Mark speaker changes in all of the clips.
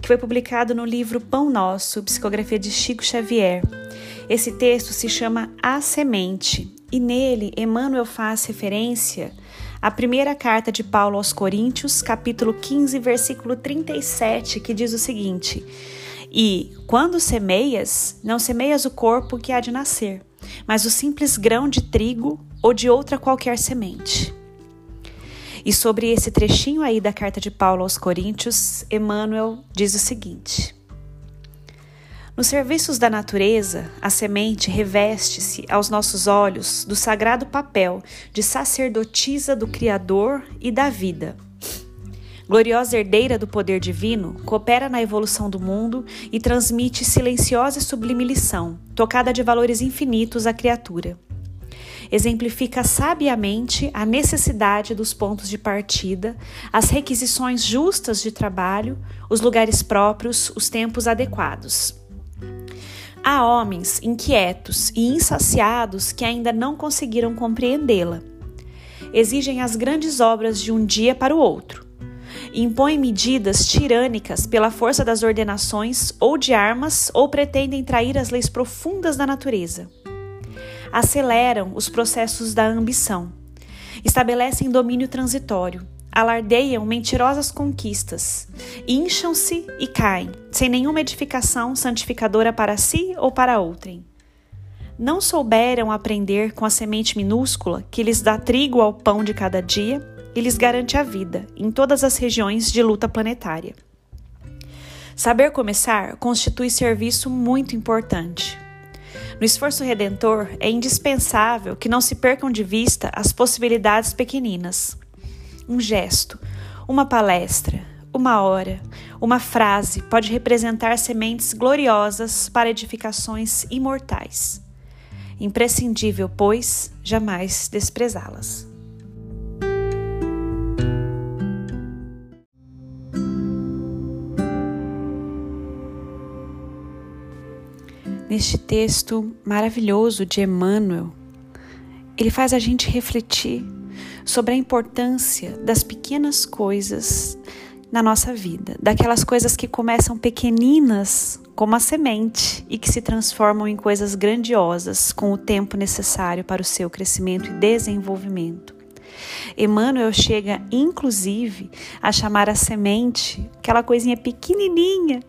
Speaker 1: que foi publicado no livro Pão Nosso, psicografia de Chico Xavier. Esse texto se chama A Semente e nele Emmanuel faz referência à primeira carta de Paulo aos Coríntios, capítulo 15, versículo 37, que diz o seguinte: E quando semeias, não semeias o corpo que há de nascer, mas o simples grão de trigo ou de outra qualquer semente. E sobre esse trechinho aí da carta de Paulo aos Coríntios, Emmanuel diz o seguinte: Nos serviços da natureza, a semente reveste-se aos nossos olhos do sagrado papel de sacerdotisa do Criador e da vida. Gloriosa herdeira do poder divino, coopera na evolução do mundo e transmite silenciosa e sublime lição, tocada de valores infinitos à criatura exemplifica sabiamente a necessidade dos pontos de partida, as requisições justas de trabalho, os lugares próprios, os tempos adequados. Há homens inquietos e insaciados que ainda não conseguiram compreendê-la. Exigem as grandes obras de um dia para o outro. Impõem medidas tirânicas pela força das ordenações ou de armas ou pretendem trair as leis profundas da natureza aceleram os processos da ambição, estabelecem domínio transitório, alardeiam mentirosas conquistas, incham-se e caem, sem nenhuma edificação santificadora para si ou para outrem. Não souberam aprender com a semente minúscula que lhes dá trigo ao pão de cada dia e lhes garante a vida em todas as regiões de luta planetária. Saber começar constitui serviço muito importante. No esforço redentor, é indispensável que não se percam de vista as possibilidades pequeninas. Um gesto, uma palestra, uma hora, uma frase pode representar sementes gloriosas para edificações imortais. Imprescindível, pois, jamais desprezá-las. Neste texto maravilhoso de Emmanuel, ele faz a gente refletir sobre a importância das pequenas coisas na nossa vida, daquelas coisas que começam pequeninas, como a semente, e que se transformam em coisas grandiosas com o tempo necessário para o seu crescimento e desenvolvimento. Emmanuel chega, inclusive, a chamar a semente, aquela coisinha pequenininha,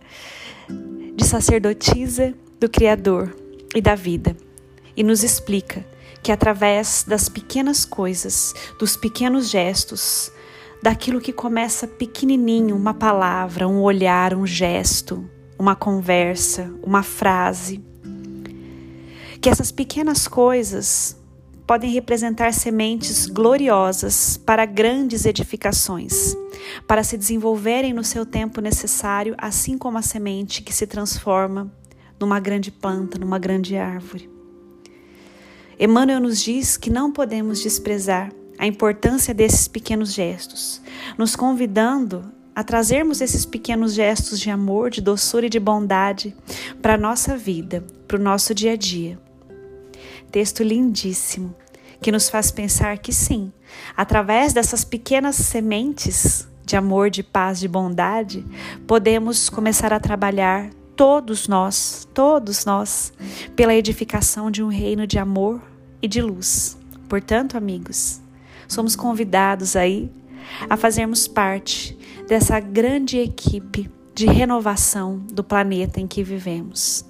Speaker 1: de sacerdotisa do Criador e da vida e nos explica que através das pequenas coisas, dos pequenos gestos, daquilo que começa pequenininho, uma palavra, um olhar, um gesto, uma conversa, uma frase, que essas pequenas coisas podem representar sementes gloriosas para grandes edificações, para se desenvolverem no seu tempo necessário, assim como a semente que se transforma numa grande planta, numa grande árvore. Emmanuel nos diz que não podemos desprezar a importância desses pequenos gestos, nos convidando a trazermos esses pequenos gestos de amor, de doçura e de bondade para a nossa vida, para o nosso dia a dia. Texto lindíssimo que nos faz pensar que sim, através dessas pequenas sementes de amor, de paz, de bondade, podemos começar a trabalhar todos nós, todos nós, pela edificação de um reino de amor e de luz. Portanto, amigos, somos convidados aí a fazermos parte dessa grande equipe de renovação do planeta em que vivemos.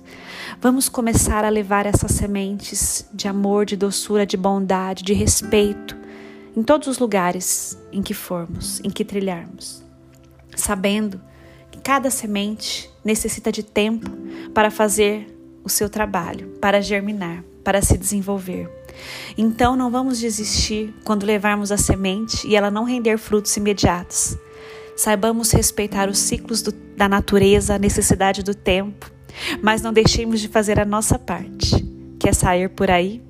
Speaker 1: Vamos começar a levar essas sementes de amor, de doçura, de bondade, de respeito em todos os lugares em que formos, em que trilharmos, sabendo Cada semente necessita de tempo para fazer o seu trabalho, para germinar, para se desenvolver. Então não vamos desistir quando levarmos a semente e ela não render frutos imediatos. Saibamos respeitar os ciclos do, da natureza, a necessidade do tempo, mas não deixemos de fazer a nossa parte, que é sair por aí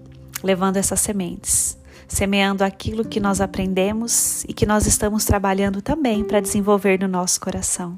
Speaker 1: levando essas sementes, semeando aquilo que nós aprendemos e que nós estamos trabalhando também para desenvolver no nosso coração.